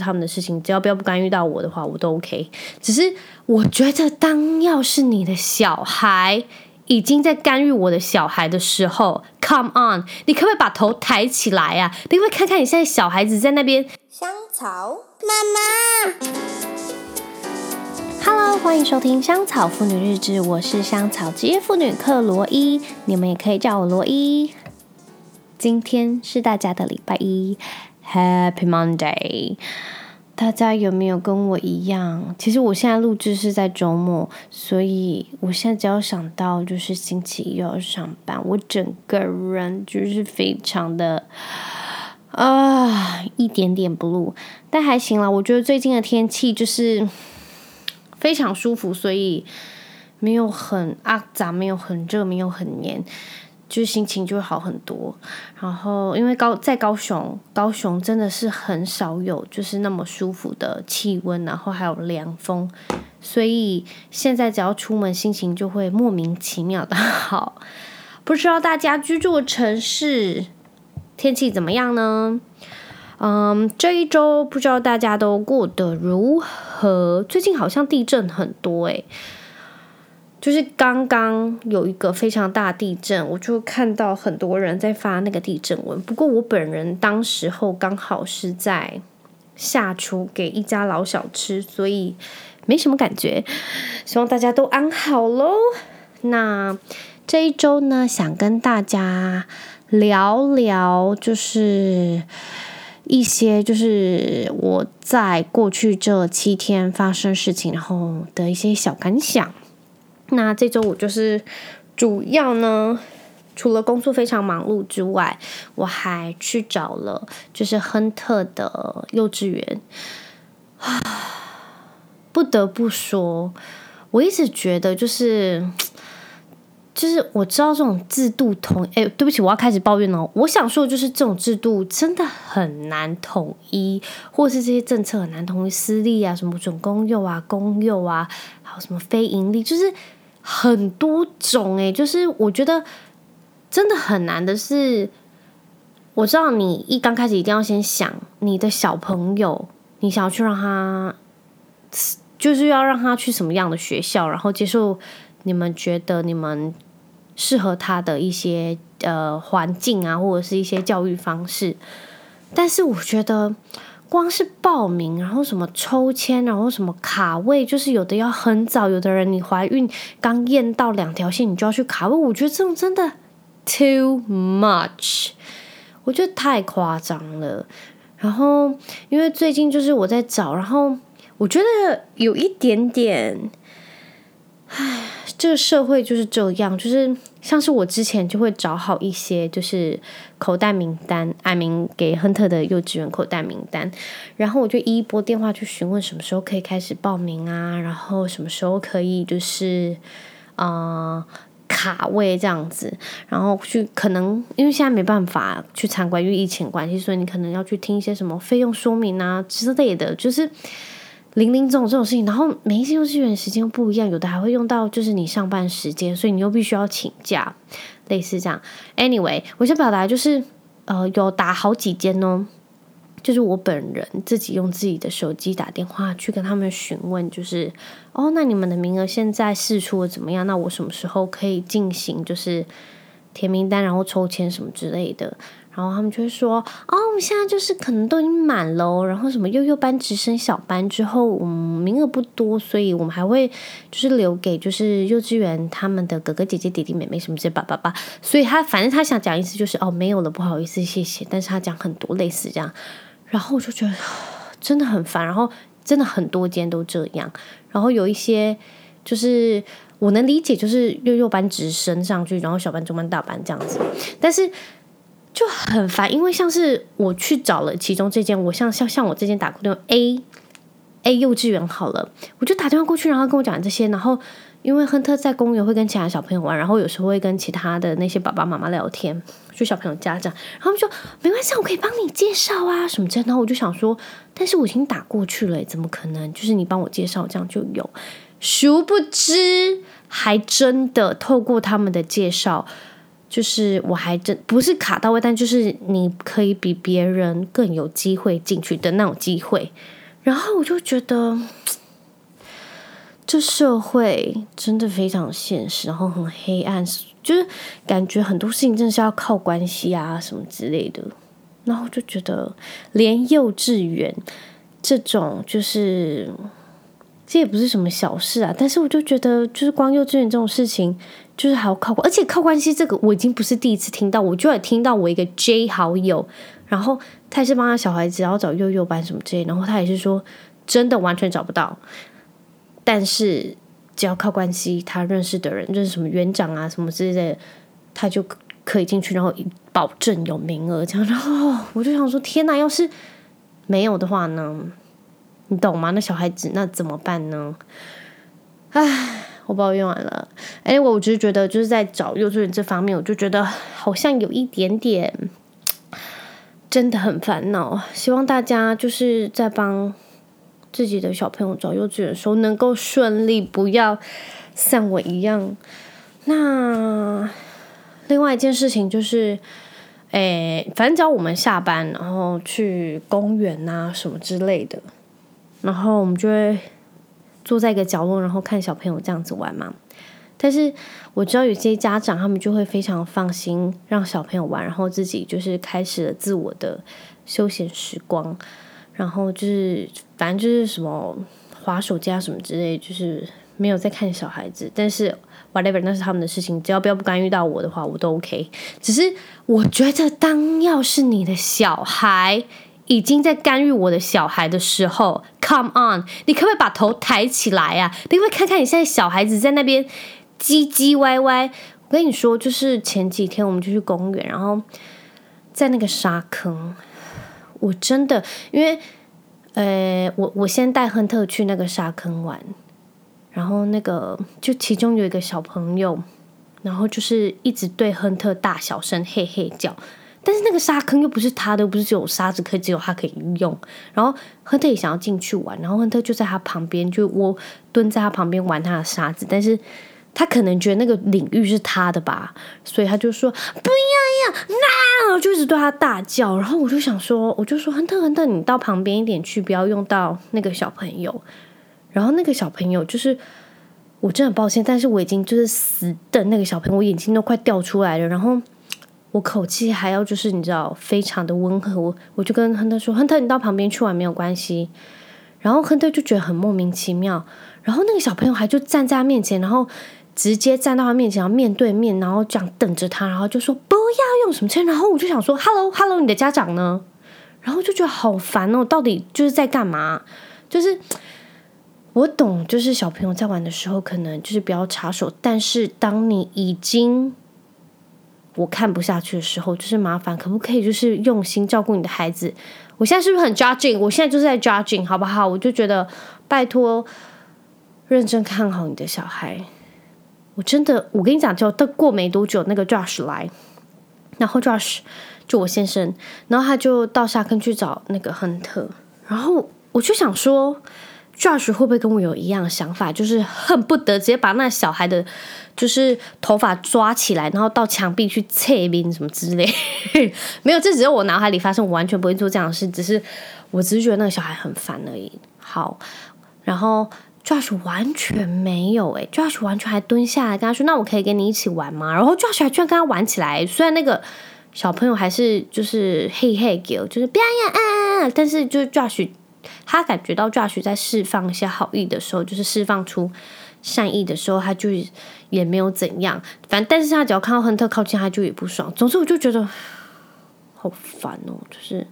他们的事情，只要不要不干预到我的话，我都 OK。只是我觉得，当要是你的小孩已经在干预我的小孩的时候，Come on，你可不可以把头抬起来啊？你会看看你现在小孩子在那边。香草妈妈，Hello，欢迎收听香草妇女日志，我是香草职业妇女克罗伊，你们也可以叫我罗伊。今天是大家的礼拜一。Happy Monday！大家有没有跟我一样？其实我现在录制是在周末，所以我现在只要想到就是星期一要上班，我整个人就是非常的啊，一点点 blue，但还行啦。我觉得最近的天气就是非常舒服，所以没有很阿杂，没有很热，没有很黏。就心情就会好很多，然后因为高在高雄，高雄真的是很少有就是那么舒服的气温，然后还有凉风，所以现在只要出门，心情就会莫名其妙的好。不知道大家居住的城市天气怎么样呢？嗯，这一周不知道大家都过得如何？最近好像地震很多诶。就是刚刚有一个非常大地震，我就看到很多人在发那个地震文。不过我本人当时候刚好是在下厨给一家老小吃，所以没什么感觉。希望大家都安好喽。那这一周呢，想跟大家聊聊，就是一些就是我在过去这七天发生事情，然后的一些小感想。那这周我就是主要呢，除了工作非常忙碌之外，我还去找了就是亨特的幼稚园啊。不得不说，我一直觉得就是就是我知道这种制度统，哎，对不起，我要开始抱怨了。我想说的就是这种制度真的很难统一，或是这些政策很难统一，私立啊，什么准公幼啊、公幼啊，还有什么非营利，就是。很多种诶，就是我觉得真的很难的是，我知道你一刚开始一定要先想你的小朋友，你想要去让他，就是要让他去什么样的学校，然后接受你们觉得你们适合他的一些呃环境啊，或者是一些教育方式，但是我觉得。光是报名，然后什么抽签，然后什么卡位，就是有的要很早，有的人你怀孕刚验到两条线，你就要去卡位。我觉得这种真的 too much，我觉得太夸张了。然后因为最近就是我在找，然后我觉得有一点点，唉。这个社会就是这样，就是像是我之前就会找好一些，就是口袋名单，爱民给亨特的幼稚园口袋名单，然后我就一一拨电话去询问什么时候可以开始报名啊，然后什么时候可以就是呃卡位这样子，然后去可能因为现在没办法去参观，因为疫情关系，所以你可能要去听一些什么费用说明啊之类的，就是。零零总这种事情，然后每一次幼稚园时间又不一样，有的还会用到就是你上班时间，所以你又必须要请假，类似这样。Anyway，我想表达就是，呃，有打好几间哦，就是我本人自己用自己的手机打电话去跟他们询问，就是哦，那你们的名额现在释出的怎么样？那我什么时候可以进行就是填名单，然后抽签什么之类的？然后他们就会说：“哦，我们现在就是可能都已经满了，然后什么幼幼班直升小班之后，嗯，名额不多，所以我们还会就是留给就是幼稚园他们的哥哥姐姐弟弟妹妹什么之类叭叭叭。所以他反正他想讲意思就是哦，没有了，不好意思，谢谢。但是他讲很多类似这样，然后我就觉得真的很烦。然后真的很多间都这样，然后有一些就是我能理解，就是幼幼班直升上去，然后小班、中班、大班这样子，但是。就很烦，因为像是我去找了其中这间，我像像像我这间打过电话 A A 幼稚园好了，我就打电话过去，然后跟我讲这些，然后因为亨特在公园会跟其他小朋友玩，然后有时候会跟其他的那些爸爸妈妈聊天，就小朋友家长，然后他们说没关系，我可以帮你介绍啊什么这样，然后我就想说，但是我已经打过去了，怎么可能？就是你帮我介绍这样就有，殊不知还真的透过他们的介绍。就是我还真不是卡到位，但就是你可以比别人更有机会进去的那种机会。然后我就觉得，这社会真的非常现实，然后很黑暗，就是感觉很多事情真的是要靠关系啊什么之类的。然后就觉得，连幼稚园这种就是。这也不是什么小事啊，但是我就觉得，就是光幼稚园这种事情，就是还要靠关，而且靠关系这个我已经不是第一次听到，我就也听到我一个 J 好友，然后他也是帮他小孩子，然后找幼幼班什么之类，然后他也是说真的完全找不到，但是只要靠关系，他认识的人，认识什么园长啊什么之类的，他就可以进去，然后保证有名额这样，然后我就想说，天哪，要是没有的话呢？你懂吗？那小孩子那怎么办呢？唉，我抱怨完了。哎，我只是觉得就是在找幼稚园这方面，我就觉得好像有一点点真的很烦恼。希望大家就是在帮自己的小朋友找幼稚园的时候能够顺利，不要像我一样。那另外一件事情就是，哎，反正只要我们下班然后去公园啊什么之类的。然后我们就会坐在一个角落，然后看小朋友这样子玩嘛。但是我知道有些家长他们就会非常放心让小朋友玩，然后自己就是开始了自我的休闲时光。然后就是反正就是什么滑手机啊什么之类，就是没有在看小孩子。但是 whatever 那是他们的事情，只要不要不干预到我的话，我都 OK。只是我觉得，当要是你的小孩。已经在干预我的小孩的时候，Come on，你可不可以把头抬起来啊？你会看看你现在小孩子在那边唧唧歪歪。我跟你说，就是前几天我们就去公园，然后在那个沙坑，我真的因为呃，我我先带亨特去那个沙坑玩，然后那个就其中有一个小朋友，然后就是一直对亨特大小声嘿嘿叫。但是那个沙坑又不是他的，不是只有沙子可以只有他可以用。然后亨特也想要进去玩，然后亨特就在他旁边，就我蹲在他旁边玩他的沙子。但是他可能觉得那个领域是他的吧，所以他就说不要呀，那就一直对他大叫。然后我就想说，我就说亨特亨特，你到旁边一点去，不要用到那个小朋友。然后那个小朋友就是，我真的很抱歉，但是我已经就是死瞪那个小朋友，我眼睛都快掉出来了。然后。我口气还要就是你知道非常的温和，我我就跟亨特说：“亨特，你到旁边去玩没有关系。”然后亨特就觉得很莫名其妙。然后那个小朋友还就站在他面前，然后直接站到他面前，然后面对面，然后这样等着他，然后就说：“不要用什么车。”然后我就想说：“Hello，Hello，你的家长呢？”然后就觉得好烦哦，到底就是在干嘛？就是我懂，就是小朋友在玩的时候可能就是不要插手，但是当你已经。我看不下去的时候，就是麻烦，可不可以就是用心照顾你的孩子？我现在是不是很 judging？我现在就是在 judging，好不好？我就觉得拜托，认真看好你的小孩。我真的，我跟你讲，就过没多久，那个 Josh 来，然后 Josh 就我先生，然后他就到沙坑去找那个亨特，然后我就想说。Josh 会不会跟我有一样想法？就是恨不得直接把那小孩的，就是头发抓起来，然后到墙壁去切冰什么之类。没有，这只是我脑海里发生，我完全不会做这样的事。只是我只是觉得那个小孩很烦而已。好，然后 Josh 完全没有诶、Josh 完全还蹲下来跟他说：“那我可以跟你一起玩吗？”然后 Josh 还居然跟他玩起来。虽然那个小朋友还是就是嘿嘿叫，就是不要呀啊，但是就是 Josh。他感觉到 Josh 在释放一些好意的时候，就是释放出善意的时候，他就也没有怎样。反正，但是他只要看到亨特靠近，他就也不爽。总之，我就觉得好烦哦。就是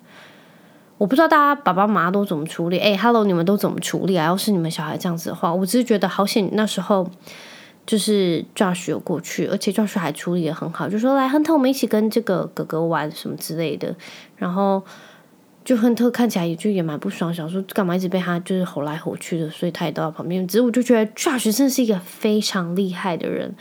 我不知道大家爸爸妈妈都怎么处理。哎，Hello，你们都怎么处理啊？要是你们小孩这样子的话，我只是觉得好险。那时候就是 Josh 有过去，而且 Josh 还处理得很好，就说来亨特，我们一起跟这个哥哥玩什么之类的。然后。就亨特看起来也就也蛮不爽，想说干嘛一直被他就是吼来吼去的，所以他也到旁边。只是我就觉得 Josh 真是一个非常厉害的人，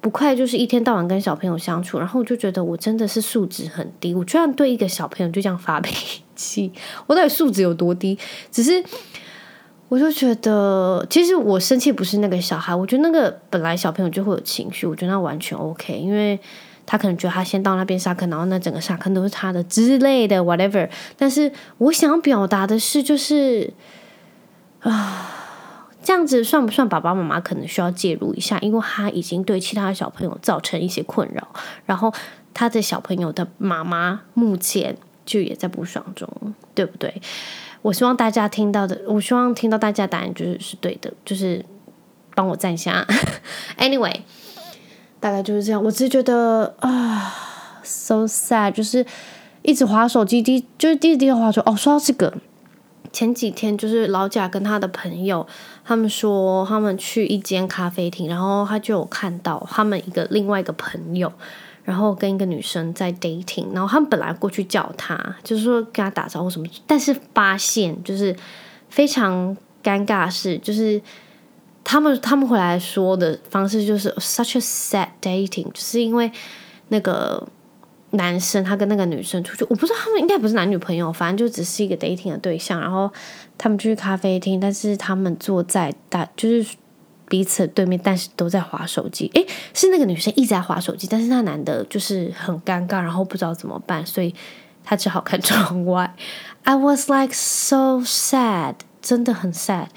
不快就是一天到晚跟小朋友相处。然后我就觉得我真的是素质很低，我居然对一个小朋友就这样发脾气，我到底素质有多低？只是我就觉得，其实我生气不是那个小孩，我觉得那个本来小朋友就会有情绪，我觉得那完全 OK，因为。他可能觉得他先到那边沙坑，然后那整个沙坑都是他的之类的，whatever。但是我想表达的是，就是啊，这样子算不算爸爸妈妈可能需要介入一下？因为他已经对其他的小朋友造成一些困扰，然后他的小朋友的妈妈目前就也在不爽中，对不对？我希望大家听到的，我希望听到大家答案就是是对的，就是帮我赞下。Anyway。大概就是这样，我只是觉得啊，so sad，就是一直滑手机，滴就是第一第一滑手。哦，说到这个，前几天就是老贾跟他的朋友，他们说他们去一间咖啡厅，然后他就有看到他们一个另外一个朋友，然后跟一个女生在 dating，然后他们本来过去叫他，就是说跟他打招呼什么，但是发现就是非常尴尬的是，就是。他们他们回来说的方式就是 such a sad dating，就是因为那个男生他跟那个女生出去，我不知道他们应该不是男女朋友，反正就只是一个 dating 的对象。然后他们去咖啡厅，但是他们坐在大就是彼此对面，但是都在划手机。诶，是那个女生一直在划手机，但是那男的就是很尴尬，然后不知道怎么办，所以他只好看窗外。I was like so sad，真的很 sad。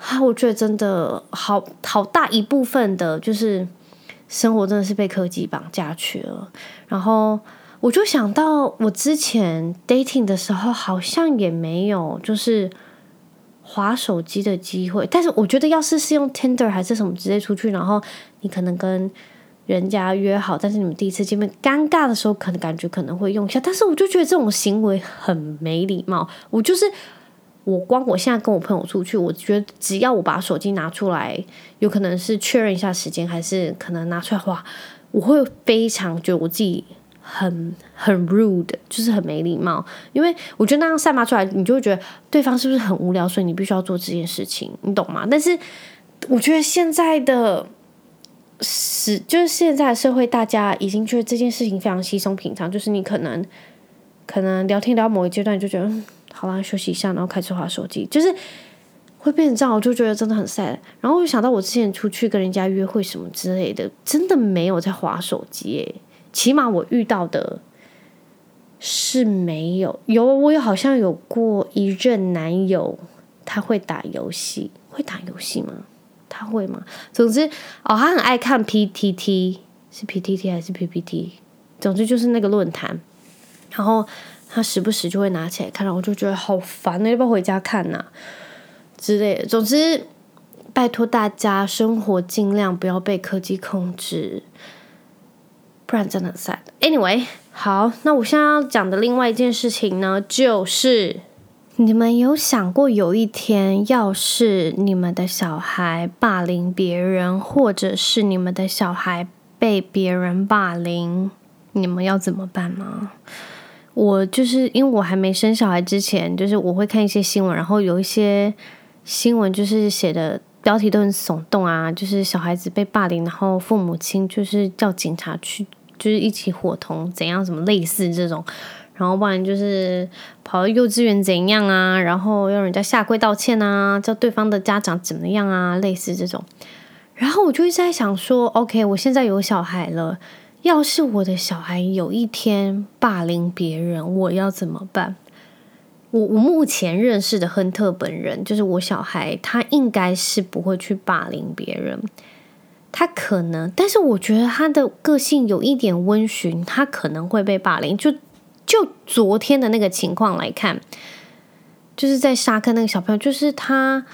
啊，我觉得真的好好大一部分的，就是生活真的是被科技绑架去了。然后我就想到，我之前 dating 的时候，好像也没有就是滑手机的机会。但是我觉得，要是是用 Tinder 还是什么直接出去，然后你可能跟人家约好，但是你们第一次见面尴尬的时候，可能感觉可能会用一下。但是我就觉得这种行为很没礼貌。我就是。我光我现在跟我朋友出去，我觉得只要我把手机拿出来，有可能是确认一下时间，还是可能拿出来话，我会非常觉得我自己很很 rude，就是很没礼貌。因为我觉得那样散发出来，你就会觉得对方是不是很无聊，所以你必须要做这件事情，你懂吗？但是我觉得现在的是，就是现在的社会，大家已经觉得这件事情非常稀松平常，就是你可能可能聊天聊到某一阶段，就觉得。好啦，休息一下，然后开始滑手机，就是会变成这样，我就觉得真的很 sad。然后我想到我之前出去跟人家约会什么之类的，真的没有在滑手机诶，起码我遇到的是没有。有，我有好像有过一任男友，他会打游戏，会打游戏吗？他会吗？总之哦，他很爱看 PTT，是 PTT 还是 PPT？总之就是那个论坛，然后。他时不时就会拿起来看，然后我就觉得好烦，要不要回家看呐、之类的。总之，拜托大家生活尽量不要被科技控制，不然真的很 sad。Anyway，好，那我现在要讲的另外一件事情呢，就是你们有想过有一天，要是你们的小孩霸凌别人，或者是你们的小孩被别人霸凌，你们要怎么办吗？我就是因为我还没生小孩之前，就是我会看一些新闻，然后有一些新闻就是写的标题都很耸动啊，就是小孩子被霸凌，然后父母亲就是叫警察去，就是一起伙同怎样，什么类似这种，然后不然就是跑到幼稚园怎样啊，然后要人家下跪道歉啊，叫对方的家长怎么样啊，类似这种，然后我就一直在想说，OK，我现在有小孩了。要是我的小孩有一天霸凌别人，我要怎么办？我我目前认识的亨特本人，就是我小孩，他应该是不会去霸凌别人。他可能，但是我觉得他的个性有一点温驯，他可能会被霸凌。就就昨天的那个情况来看，就是在沙坑那个小朋友，就是他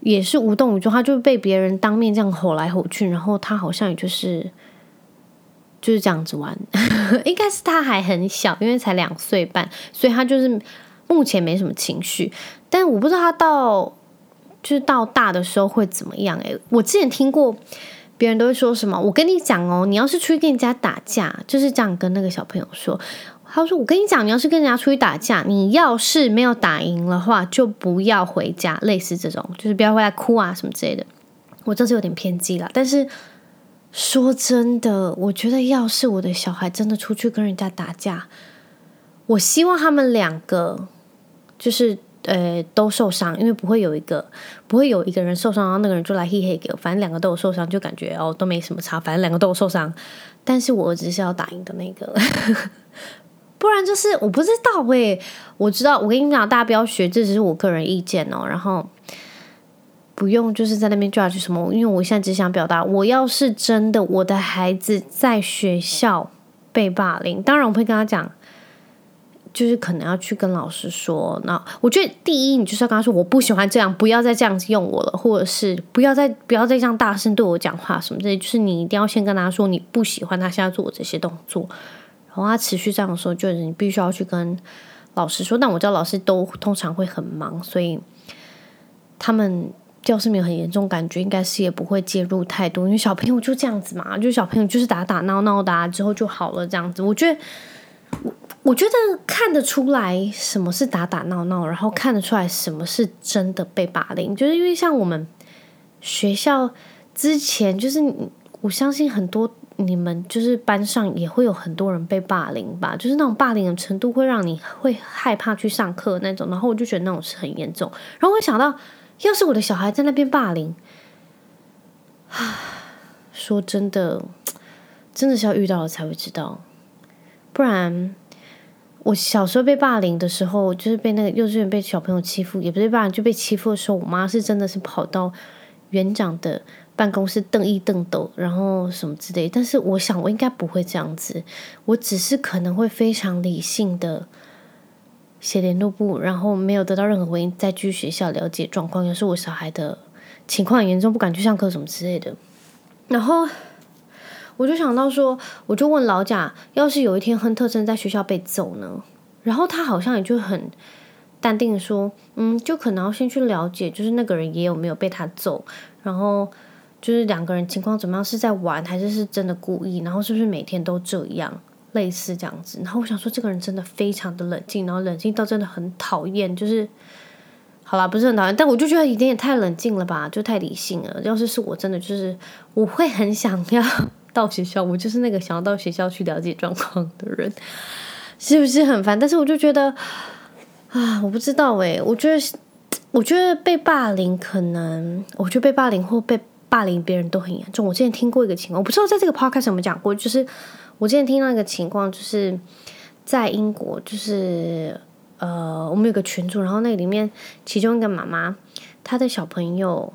也是无动于衷，他就被别人当面这样吼来吼去，然后他好像也就是。就是这样子玩，应该是他还很小，因为才两岁半，所以他就是目前没什么情绪。但我不知道他到就是到大的时候会怎么样。诶，我之前听过别人都会说什么，我跟你讲哦，你要是出去跟人家打架，就是这样跟那个小朋友说。他说：“我跟你讲，你要是跟人家出去打架，你要是没有打赢的话，就不要回家。类似这种，就是不要回来哭啊什么之类的。我这是有点偏激了，但是。”说真的，我觉得要是我的小孩真的出去跟人家打架，我希望他们两个就是呃都受伤，因为不会有一个不会有一个人受伤，然后那个人就来嘿嘿给我，反正两个都有受伤，就感觉哦都没什么差，反正两个都有受伤。但是我儿子是要打赢的那个，不然就是我不知道喂、我知道，我跟你讲，大家不要学，这只是我个人意见哦。然后不用就是在那边 judge 什么，因为我现在只想表达，我要是真的我的孩子在学校被霸凌，当然我会跟他讲。就是可能要去跟老师说，那我觉得第一，你就是要跟他说，我不喜欢这样，不要再这样子用我了，或者是不要再不要再这样大声对我讲话什么之类。就是你一定要先跟他说，你不喜欢他现在做这些动作，然后他持续这样说，就是你必须要去跟老师说。但我知道老师都通常会很忙，所以他们教室没有很严重，感觉应该是也不会介入太多，因为小朋友就这样子嘛，就小朋友就是打打闹闹的啊，之后就好了这样子。我觉得。我觉得看得出来什么是打打闹闹，然后看得出来什么是真的被霸凌。就是因为像我们学校之前，就是我相信很多你们就是班上也会有很多人被霸凌吧，就是那种霸凌的程度会让你会害怕去上课那种。然后我就觉得那种是很严重。然后我想到，要是我的小孩在那边霸凌，啊，说真的，真的是要遇到了才会知道，不然。我小时候被霸凌的时候，就是被那个幼稚园被小朋友欺负，也不是霸凌，就被欺负的时候，我妈是真的是跑到园长的办公室瞪一瞪斗，然后什么之类。但是我想我应该不会这样子，我只是可能会非常理性的写联络簿，然后没有得到任何回应，再去学校了解状况。也是我小孩的情况严重，不敢去上课什么之类的，然后。我就想到说，我就问老贾，要是有一天亨特真在学校被揍呢？然后他好像也就很淡定说，嗯，就可能要先去了解，就是那个人也有没有被他揍，然后就是两个人情况怎么样，是在玩还是是真的故意，然后是不是每天都这样，类似这样子。然后我想说，这个人真的非常的冷静，然后冷静到真的很讨厌，就是好啦，不是很讨厌，但我就觉得有点也太冷静了吧，就太理性了。要是是我真的就是，我会很想要。到学校，我就是那个想要到学校去了解状况的人，是不是很烦？但是我就觉得啊，我不知道诶，我觉得，我觉得被霸凌可能，我觉得被霸凌或被霸凌别人都很严重。我之前听过一个情况，我不知道在这个 podcast 有没有讲过，就是我之前听到一个情况，就是在英国，就是呃，我们有个群组，然后那里面其中一个妈妈，她的小朋友，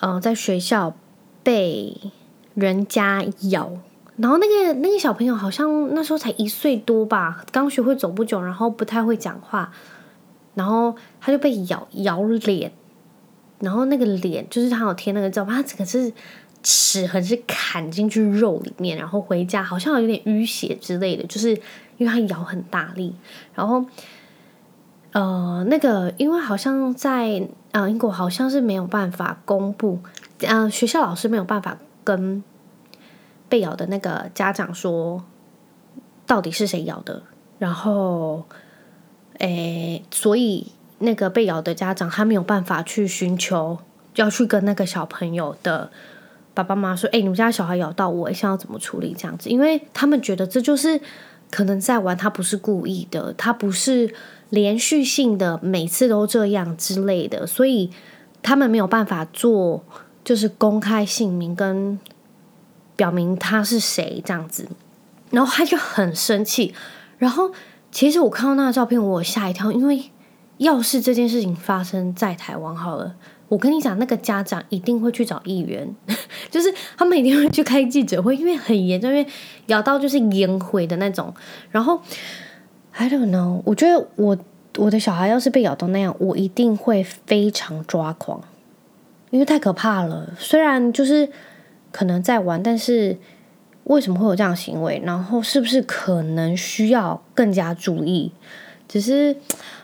嗯、呃，在学校被。人家咬，然后那个那个小朋友好像那时候才一岁多吧，刚学会走不久，然后不太会讲话，然后他就被咬咬脸，然后那个脸就是他有贴那个照片，他整个是齿痕是砍进去肉里面，然后回家好像有点淤血之类的，就是因为他咬很大力，然后呃那个因为好像在啊、英国好像是没有办法公布，嗯、呃、学校老师没有办法。跟被咬的那个家长说，到底是谁咬的？然后，诶，所以那个被咬的家长他没有办法去寻求，要去跟那个小朋友的爸爸妈妈说：“诶，你们家小孩咬到我，想要怎么处理？”这样子，因为他们觉得这就是可能在玩，他不是故意的，他不是连续性的，每次都这样之类的，所以他们没有办法做。就是公开姓名跟表明他是谁这样子，然后他就很生气。然后其实我看到那个照片，我吓一跳，因为要是这件事情发生在台湾好了，我跟你讲，那个家长一定会去找议员，就是他们一定会去开记者会，因为很严重，因为咬到就是烟灰的那种。然后 I don't know，我觉得我我的小孩要是被咬到那样，我一定会非常抓狂。因为太可怕了，虽然就是可能在玩，但是为什么会有这样行为？然后是不是可能需要更加注意？只是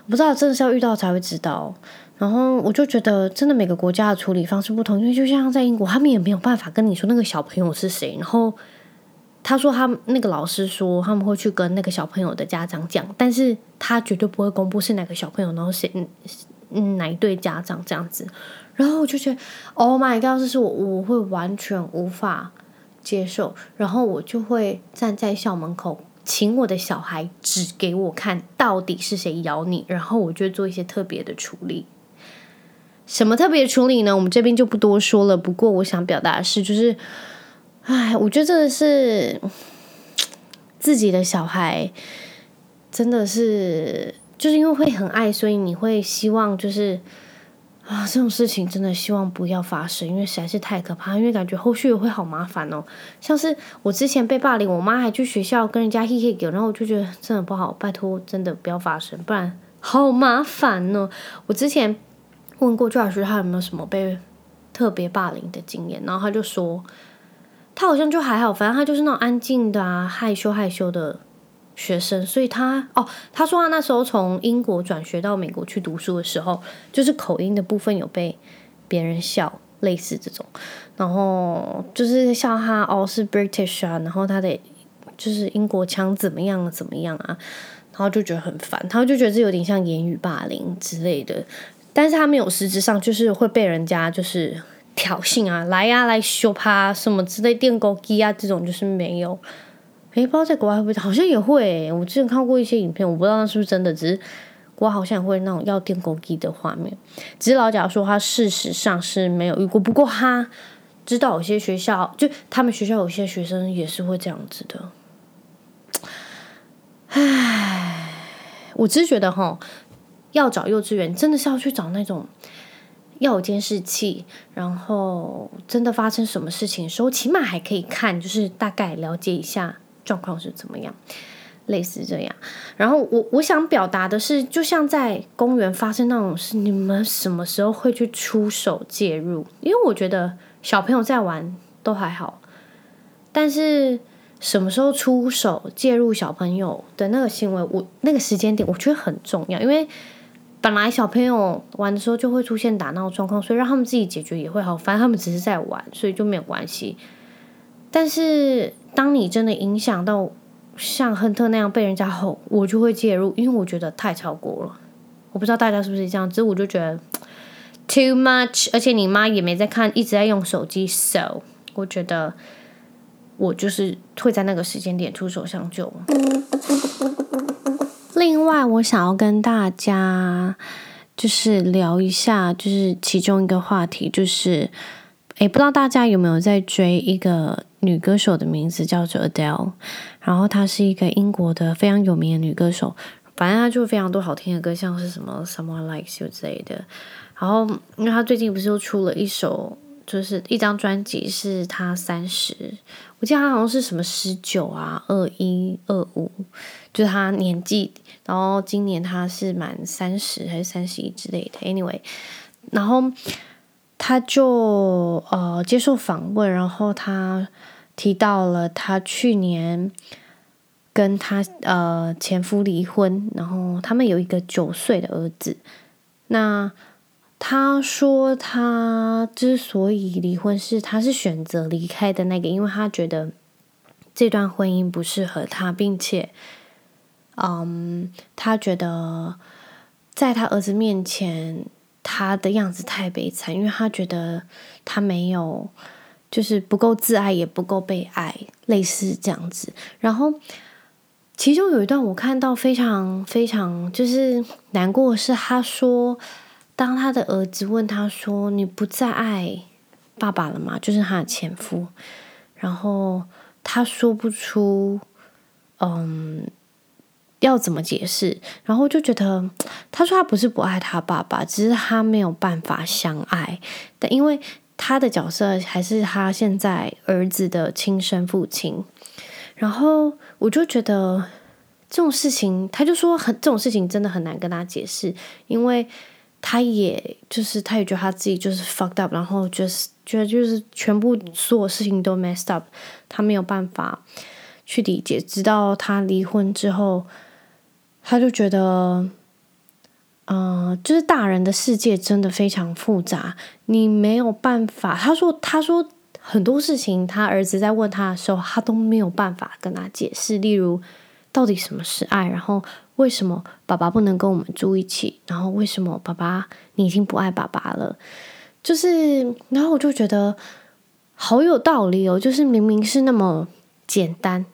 不知道，真的是要遇到才会知道。然后我就觉得，真的每个国家的处理方式不同，因为就像在英国，他们也没有办法跟你说那个小朋友是谁。然后他说他那个老师说他们会去跟那个小朋友的家长讲，但是他绝对不会公布是哪个小朋友，然后谁嗯哪一对家长这样子。然后我就觉得，Oh my God，这是我我会完全无法接受。然后我就会站在校门口请我的小孩指给我看到底是谁咬你，然后我就做一些特别的处理。什么特别处理呢？我们这边就不多说了。不过我想表达的是，就是，哎，我觉得真的是自己的小孩，真的是就是因为会很爱，所以你会希望就是啊，这种事情真的希望不要发生，因为实在是太可怕，因为感觉后续会好麻烦哦。像是我之前被霸凌，我妈还去学校跟人家嘿嘿狗，然后我就觉得真的不好，拜托，真的不要发生，不然好麻烦哦。我之前。问过朱老师，他有没有什么被特别霸凌的经验？然后他就说，他好像就还好，反正他就是那种安静的啊，害羞害羞的学生。所以他哦，他说他那时候从英国转学到美国去读书的时候，就是口音的部分有被别人笑，类似这种。然后就是笑他哦是 British 啊，然后他的就是英国腔怎么样怎么样啊，然后就觉得很烦，他就觉得这有点像言语霸凌之类的。但是他没有实质上就是会被人家就是挑衅啊，来呀、啊、来羞趴什么之类电勾机啊这种就是没有。诶，不知道在国外会不会，好像也会。我之前看过一些影片，我不知道那是不是真的，只是国外好像也会那种要电勾机的画面。只是老贾说他事实上是没有遇过，不过他知道有些学校就他们学校有些学生也是会这样子的。唉，我只是觉得哈。要找幼稚园，真的是要去找那种要有监视器，然后真的发生什么事情的时候，起码还可以看，就是大概了解一下状况是怎么样，类似这样。然后我我想表达的是，就像在公园发生那种事，你们什么时候会去出手介入？因为我觉得小朋友在玩都还好，但是什么时候出手介入小朋友的那个行为，我那个时间点我觉得很重要，因为。本来小朋友玩的时候就会出现打闹状况，所以让他们自己解决也会好。反正他们只是在玩，所以就没有关系。但是当你真的影响到像亨特那样被人家吼，我就会介入，因为我觉得太超过了。我不知道大家是不是这样，只是我就觉得 too much。而且你妈也没在看，一直在用手机，so 我觉得我就是会在那个时间点出手相救。另外，我想要跟大家就是聊一下，就是其中一个话题，就是，诶，不知道大家有没有在追一个女歌手的名字叫做 Adele，然后她是一个英国的非常有名的女歌手，反正她就非常多好听的歌，像是什么 Someone Likes You 之类的。然后，因为她最近不是又出了一首，就是一张专辑，是她三十，我记得她好像是什么十九啊，二一二五，就是她年纪。然后今年他是满三十还是三十一之类的，anyway，然后他就呃接受访问，然后他提到了他去年跟他呃前夫离婚，然后他们有一个九岁的儿子。那他说他之所以离婚是他是选择离开的那个，因为他觉得这段婚姻不适合他，并且。嗯他觉得在他儿子面前，他的样子太悲惨，因为他觉得他没有，就是不够自爱，也不够被爱，类似这样子。然后，其中有一段我看到非常非常就是难过，是他说，当他的儿子问他说：“你不再爱爸爸了吗？”就是他的前夫，然后他说不出，嗯。要怎么解释？然后就觉得他说他不是不爱他爸爸，只是他没有办法相爱。但因为他的角色还是他现在儿子的亲生父亲，然后我就觉得这种事情，他就说很这种事情真的很难跟他解释，因为他也就是他也觉得他自己就是 fucked up，然后就是觉得就是全部所有事情都 messed up，他没有办法去理解，直到他离婚之后。他就觉得，嗯、就是大人的世界真的非常复杂，你没有办法。他说，他说很多事情，他儿子在问他的时候，他都没有办法跟他解释。例如，到底什么是爱？然后为什么爸爸不能跟我们住一起？然后为什么爸爸你已经不爱爸爸了？就是，然后我就觉得好有道理哦。就是明明是那么简单。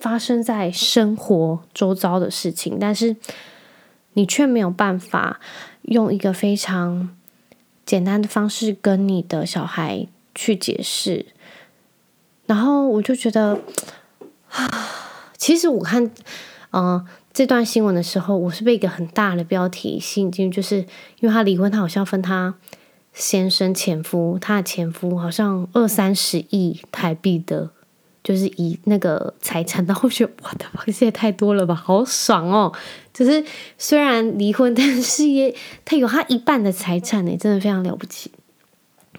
发生在生活周遭的事情，但是你却没有办法用一个非常简单的方式跟你的小孩去解释。然后我就觉得，啊，其实我看，嗯、呃，这段新闻的时候，我是被一个很大的标题吸引进去，就是因为他离婚，他好像分他先生前夫，他的前夫好像二三十亿台币的。就是以那个财产，然 后我觉得哇，他这也太多了吧，好爽哦！就是虽然离婚，但是也他有他一半的财产呢，真的非常了不起。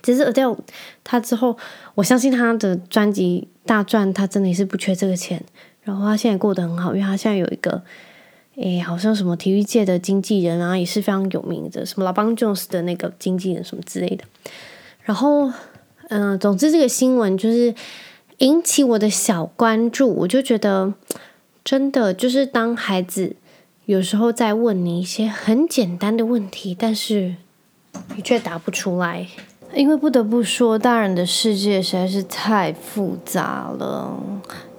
其实 Adele 他之后，我相信他的专辑大赚，他真的是不缺这个钱。然后他现在过得很好，因为他现在有一个，诶，好像什么体育界的经纪人啊，也是非常有名的，什么 LeBron James 的那个经纪人什么之类的。然后，嗯、总之这个新闻就是。引起我的小关注，我就觉得真的就是当孩子有时候在问你一些很简单的问题，但是你却答不出来，因为不得不说，大人的世界实在是太复杂了，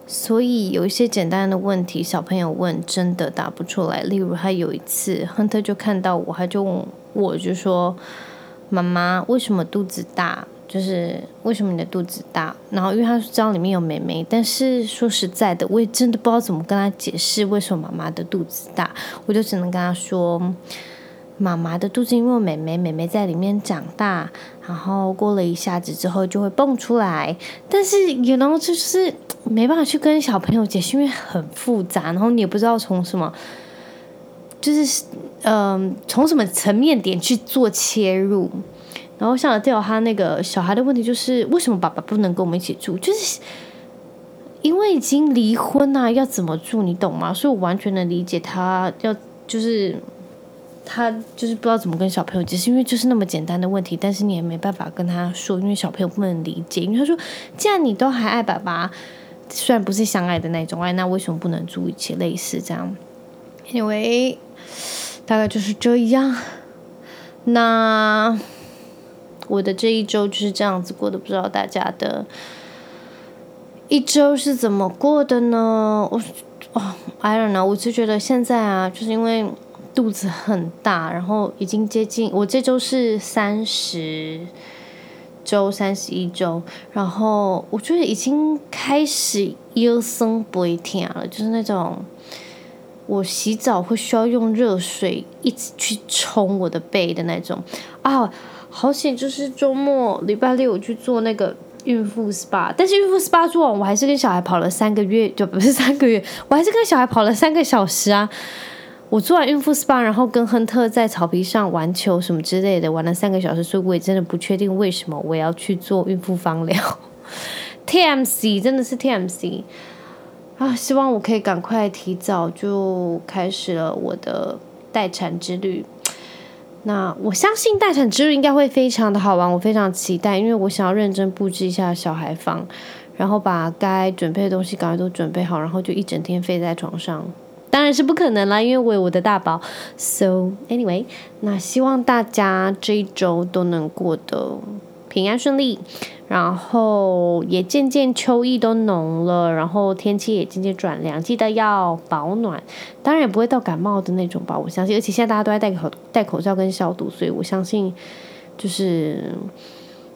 所以有一些简单的问题，小朋友问真的答不出来。例如，他有一次，亨特就看到我，他就问我就说：“妈妈，为什么肚子大？”就是为什么你的肚子大？然后因为他知道里面有妹妹，但是说实在的，我也真的不知道怎么跟他解释为什么妈妈的肚子大。我就只能跟他说，妈妈的肚子因为有妹妹，妹妹在里面长大，然后过了一下子之后就会蹦出来。但是，you know，就是没办法去跟小朋友解释，因为很复杂，然后你也不知道从什么，就是嗯、从什么层面点去做切入。然后像掉他那个小孩的问题，就是为什么爸爸不能跟我们一起住？就是因为已经离婚啊，要怎么住？你懂吗？所以我完全能理解他要，就是他就是不知道怎么跟小朋友解释，因为就是那么简单的问题，但是你也没办法跟他说，因为小朋友不能理解。因为他说，既然你都还爱爸爸，虽然不是相爱的那种爱，那为什么不能住一起？类似这样，因为大概就是这样。那。我的这一周就是这样子过的，不知道大家的一周是怎么过的呢？我哦，I don't know，我就觉得现在啊，就是因为肚子很大，然后已经接近我这周是三十周、三十一周，然后我觉得已经开始腰酸背痛了，就是那种我洗澡会需要用热水一直去冲我的背的那种啊。好险，就是周末礼拜六我去做那个孕妇 SPA，但是孕妇 SPA 做完，我还是跟小孩跑了三个月，就不是三个月，我还是跟小孩跑了三个小时啊。我做完孕妇 SPA，然后跟亨特在草皮上玩球什么之类的，玩了三个小时，所以我也真的不确定为什么我要去做孕妇芳疗。TMC 真的是 TMC 啊！希望我可以赶快提早就开始了我的待产之旅。那我相信待产之路应该会非常的好玩，我非常期待，因为我想要认真布置一下小孩房，然后把该准备的东西赶快都准备好，然后就一整天飞在床上。当然是不可能啦，因为我有我的大宝。So anyway，那希望大家这一周都能过得平安顺利。然后也渐渐秋意都浓了，然后天气也渐渐转凉，记得要保暖。当然也不会到感冒的那种吧，我相信。而且现在大家都在戴口戴口罩跟消毒，所以我相信就是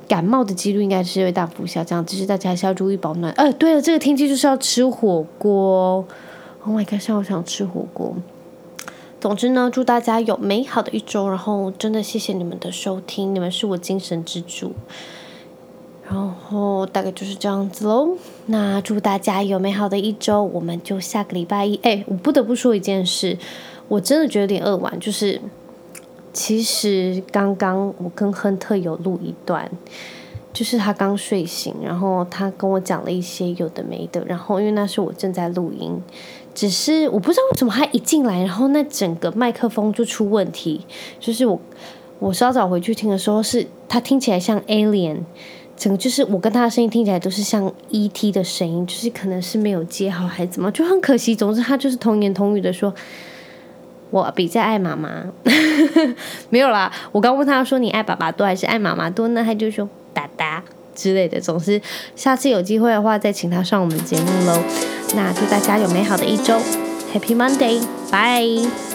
感冒的几率应该是会大幅下降。只是大家还是要注意保暖。呃，对了，这个天气就是要吃火锅。Oh my god，我想吃火锅。总之呢，祝大家有美好的一周。然后真的谢谢你们的收听，你们是我精神支柱。然后大概就是这样子喽。那祝大家有美好的一周，我们就下个礼拜一。哎，我不得不说一件事，我真的觉得有点扼腕，就是其实刚刚我跟亨特有录一段，就是他刚睡醒，然后他跟我讲了一些有的没的，然后因为那是我正在录音，只是我不知道为什么他一进来，然后那整个麦克风就出问题，就是我我稍早回去听的时候，是他听起来像 alien。整个就是我跟他的声音听起来都是像 E.T. 的声音，就是可能是没有接好还是怎么，就很可惜。总之他就是童言童语的说：“我比较爱妈妈。” 没有啦，我刚问他说：“你爱爸爸多还是爱妈妈多呢？”他就说：“爸爸。”之类的。总之，下次有机会的话，再请他上我们节目喽。那祝大家有美好的一周，Happy Monday，拜。